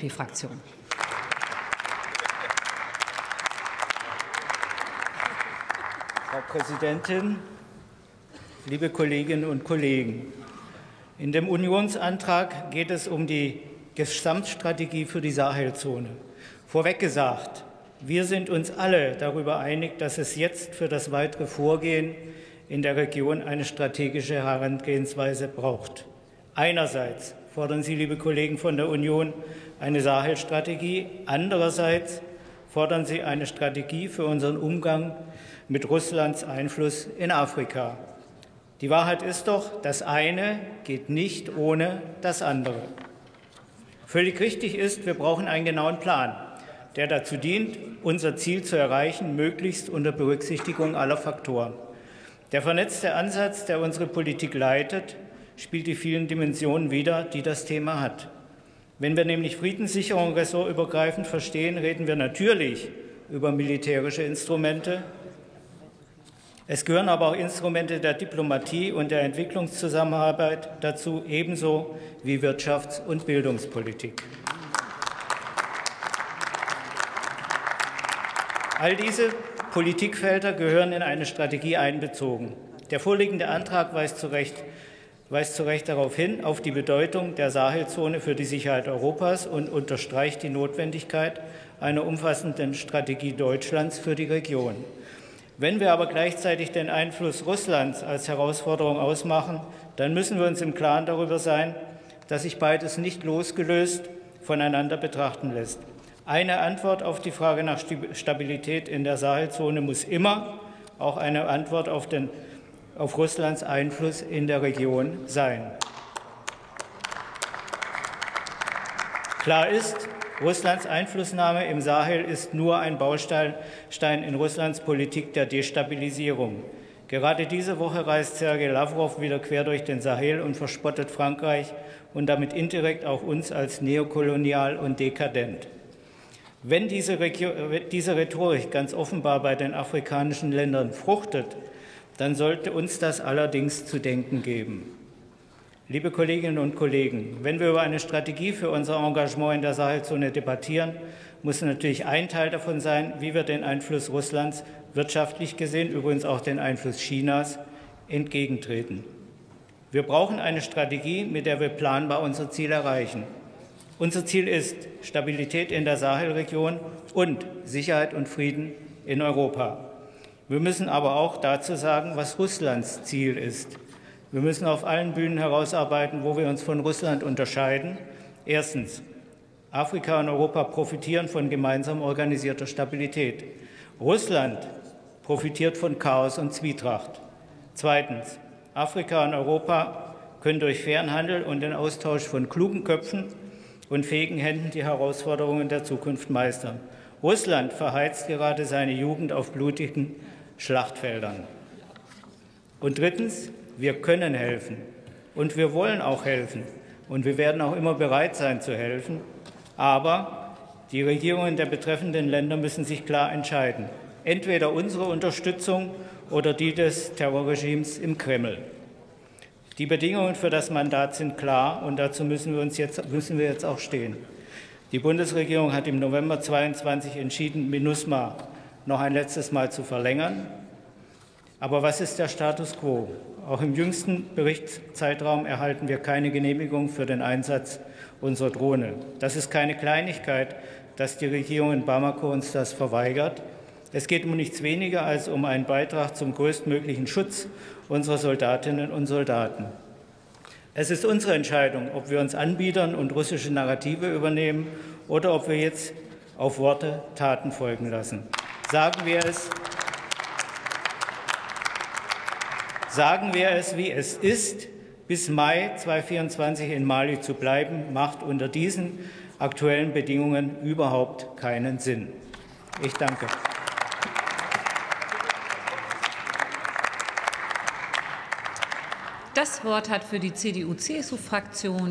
FDP-Fraktion. Frau Präsidentin, liebe Kolleginnen und Kollegen! In dem Unionsantrag geht es um die Gesamtstrategie für die Sahelzone. Vorweg gesagt, wir sind uns alle darüber einig, dass es jetzt für das weitere Vorgehen in der Region eine strategische Herangehensweise braucht. Einerseits fordern Sie, liebe Kollegen von der Union, eine Sahelstrategie. Andererseits fordern Sie eine Strategie für unseren Umgang mit Russlands Einfluss in Afrika. Die Wahrheit ist doch, das eine geht nicht ohne das andere. Völlig richtig ist, wir brauchen einen genauen Plan, der dazu dient, unser Ziel zu erreichen, möglichst unter Berücksichtigung aller Faktoren. Der vernetzte Ansatz, der unsere Politik leitet, spielt die vielen Dimensionen wider, die das Thema hat. Wenn wir nämlich Friedenssicherung ressortübergreifend verstehen, reden wir natürlich über militärische Instrumente, es gehören aber auch Instrumente der Diplomatie und der Entwicklungszusammenarbeit dazu, ebenso wie Wirtschafts- und Bildungspolitik. All diese Politikfelder gehören in eine Strategie einbezogen. Der vorliegende Antrag weist zu Recht, weist zu Recht darauf hin, auf die Bedeutung der Sahelzone für die Sicherheit Europas und unterstreicht die Notwendigkeit einer umfassenden Strategie Deutschlands für die Region. Wenn wir aber gleichzeitig den Einfluss Russlands als Herausforderung ausmachen, dann müssen wir uns im Klaren darüber sein, dass sich beides nicht losgelöst voneinander betrachten lässt. Eine Antwort auf die Frage nach Stabilität in der Sahelzone muss immer auch eine Antwort auf, den, auf Russlands Einfluss in der Region sein. Klar ist, Russlands Einflussnahme im Sahel ist nur ein Baustein in Russlands Politik der Destabilisierung. Gerade diese Woche reist Sergei Lavrov wieder quer durch den Sahel und verspottet Frankreich und damit indirekt auch uns als neokolonial und dekadent. Wenn diese, diese Rhetorik ganz offenbar bei den afrikanischen Ländern fruchtet, dann sollte uns das allerdings zu denken geben. Liebe Kolleginnen und Kollegen, wenn wir über eine Strategie für unser Engagement in der Sahelzone debattieren, muss natürlich ein Teil davon sein, wie wir den Einfluss Russlands wirtschaftlich gesehen, übrigens auch den Einfluss Chinas, entgegentreten. Wir brauchen eine Strategie, mit der wir planbar unser Ziel erreichen. Unser Ziel ist Stabilität in der Sahelregion und Sicherheit und Frieden in Europa. Wir müssen aber auch dazu sagen, was Russlands Ziel ist. Wir müssen auf allen Bühnen herausarbeiten, wo wir uns von Russland unterscheiden. Erstens. Afrika und Europa profitieren von gemeinsam organisierter Stabilität. Russland profitiert von Chaos und Zwietracht. Zweitens. Afrika und Europa können durch fairen Handel und den Austausch von klugen Köpfen und fähigen Händen die Herausforderungen der Zukunft meistern. Russland verheizt gerade seine Jugend auf blutigen Schlachtfeldern. Und drittens, wir können helfen und wir wollen auch helfen und wir werden auch immer bereit sein zu helfen. Aber die Regierungen der betreffenden Länder müssen sich klar entscheiden. Entweder unsere Unterstützung oder die des Terrorregimes im Kreml. Die Bedingungen für das Mandat sind klar und dazu müssen wir, uns jetzt, müssen wir jetzt auch stehen. Die Bundesregierung hat im November 22 entschieden, MINUSMA noch ein letztes Mal zu verlängern. Aber was ist der Status quo? Auch im jüngsten Berichtszeitraum erhalten wir keine Genehmigung für den Einsatz unserer Drohne. Das ist keine Kleinigkeit, dass die Regierung in Bamako uns das verweigert. Es geht um nichts weniger als um einen Beitrag zum größtmöglichen Schutz unserer Soldatinnen und Soldaten. Es ist unsere Entscheidung, ob wir uns anbiedern und russische Narrative übernehmen oder ob wir jetzt auf Worte Taten folgen lassen. Sagen wir es Sagen wir es, wie es ist. Bis Mai 2024 in Mali zu bleiben, macht unter diesen aktuellen Bedingungen überhaupt keinen Sinn. Ich danke. Das Wort hat für die CDU-CSU-Fraktion